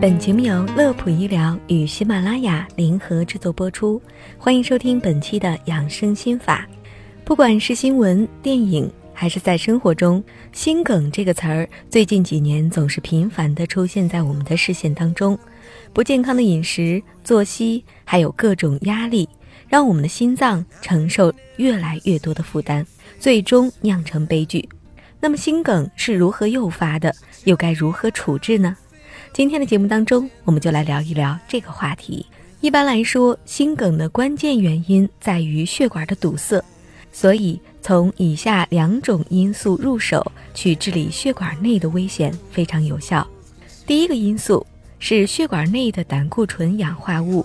本节目由乐普医疗与喜马拉雅联合制作播出，欢迎收听本期的养生心法。不管是新闻、电影，还是在生活中，心梗这个词儿最近几年总是频繁地出现在我们的视线当中。不健康的饮食、作息，还有各种压力，让我们的心脏承受越来越多的负担，最终酿成悲剧。那么，心梗是如何诱发的？又该如何处置呢？今天的节目当中，我们就来聊一聊这个话题。一般来说，心梗的关键原因在于血管的堵塞，所以从以下两种因素入手去治理血管内的危险非常有效。第一个因素是血管内的胆固醇氧化物。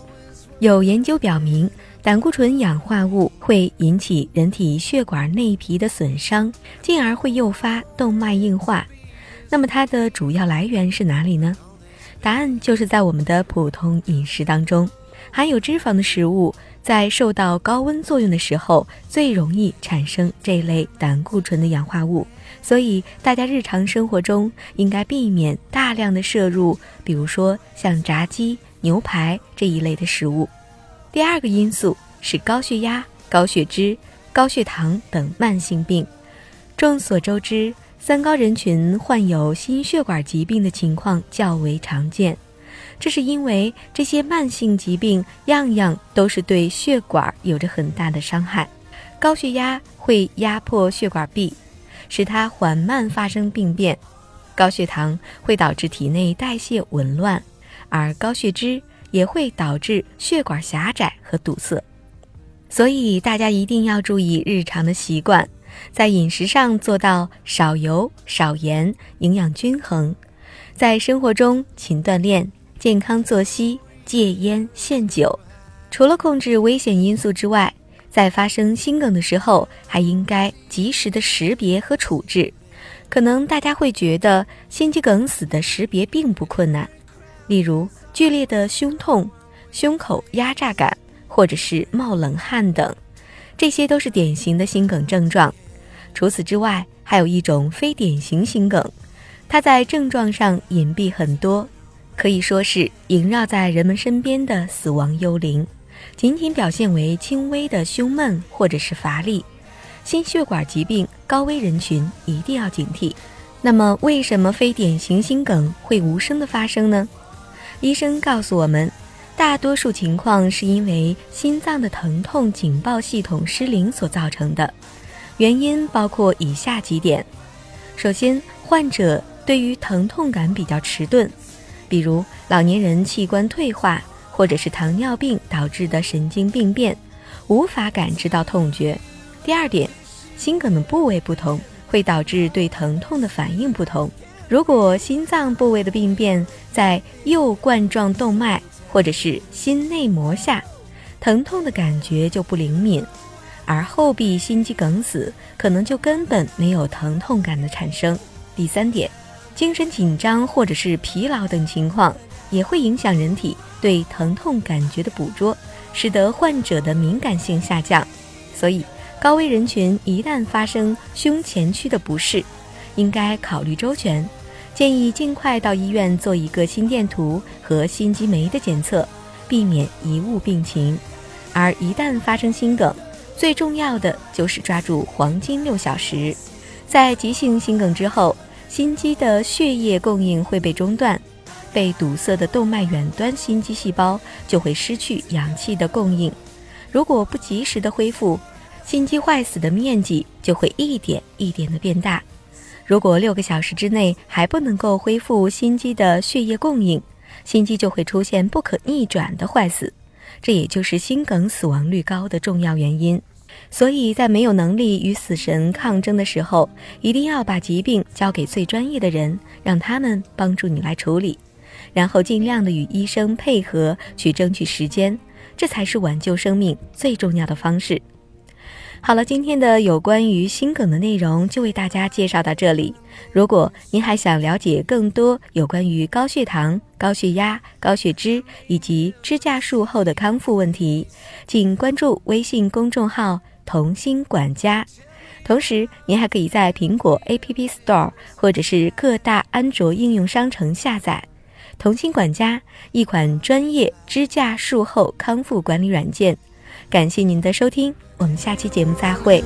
有研究表明，胆固醇氧化物会引起人体血管内皮的损伤，进而会诱发动脉硬化。那么它的主要来源是哪里呢？答案就是在我们的普通饮食当中，含有脂肪的食物在受到高温作用的时候，最容易产生这类胆固醇的氧化物。所以，大家日常生活中应该避免大量的摄入，比如说像炸鸡、牛排这一类的食物。第二个因素是高血压、高血脂、高血糖等慢性病。众所周知。三高人群患有心血管疾病的情况较为常见，这是因为这些慢性疾病样样都是对血管有着很大的伤害。高血压会压迫血管壁，使它缓慢发生病变；高血糖会导致体内代谢紊乱，而高血脂也会导致血管狭窄和堵塞。所以大家一定要注意日常的习惯。在饮食上做到少油少盐，营养均衡；在生活中勤锻炼，健康作息，戒烟限酒。除了控制危险因素之外，在发生心梗的时候，还应该及时的识别和处置。可能大家会觉得心肌梗死的识别并不困难，例如剧烈的胸痛、胸口压榨感，或者是冒冷汗等，这些都是典型的心梗症状。除此之外，还有一种非典型心梗，它在症状上隐蔽很多，可以说是萦绕在人们身边的死亡幽灵，仅仅表现为轻微的胸闷或者是乏力。心血管疾病高危人群一定要警惕。那么，为什么非典型心梗会无声的发生呢？医生告诉我们，大多数情况是因为心脏的疼痛警报系统失灵所造成的。原因包括以下几点：首先，患者对于疼痛感比较迟钝，比如老年人器官退化，或者是糖尿病导致的神经病变，无法感知到痛觉。第二点，心梗的部位不同，会导致对疼痛的反应不同。如果心脏部位的病变在右冠状动脉或者是心内膜下，疼痛的感觉就不灵敏。而后壁心肌梗死可能就根本没有疼痛感的产生。第三点，精神紧张或者是疲劳等情况也会影响人体对疼痛感觉的捕捉，使得患者的敏感性下降。所以，高危人群一旦发生胸前区的不适，应该考虑周全，建议尽快到医院做一个心电图和心肌酶的检测，避免贻误病情。而一旦发生心梗，最重要的就是抓住黄金六小时，在急性心梗之后，心肌的血液供应会被中断，被堵塞的动脉远端心肌细胞就会失去氧气的供应。如果不及时的恢复，心肌坏死的面积就会一点一点的变大。如果六个小时之内还不能够恢复心肌的血液供应，心肌就会出现不可逆转的坏死。这也就是心梗死亡率高的重要原因，所以在没有能力与死神抗争的时候，一定要把疾病交给最专业的人，让他们帮助你来处理，然后尽量的与医生配合去争取时间，这才是挽救生命最重要的方式。好了，今天的有关于心梗的内容就为大家介绍到这里。如果您还想了解更多有关于高血糖、高血压、高血脂以及支架术后的康复问题，请关注微信公众号“童心管家”。同时，您还可以在苹果 App Store 或者是各大安卓应用商城下载。同心管家，一款专业支架术后康复管理软件。感谢您的收听，我们下期节目再会。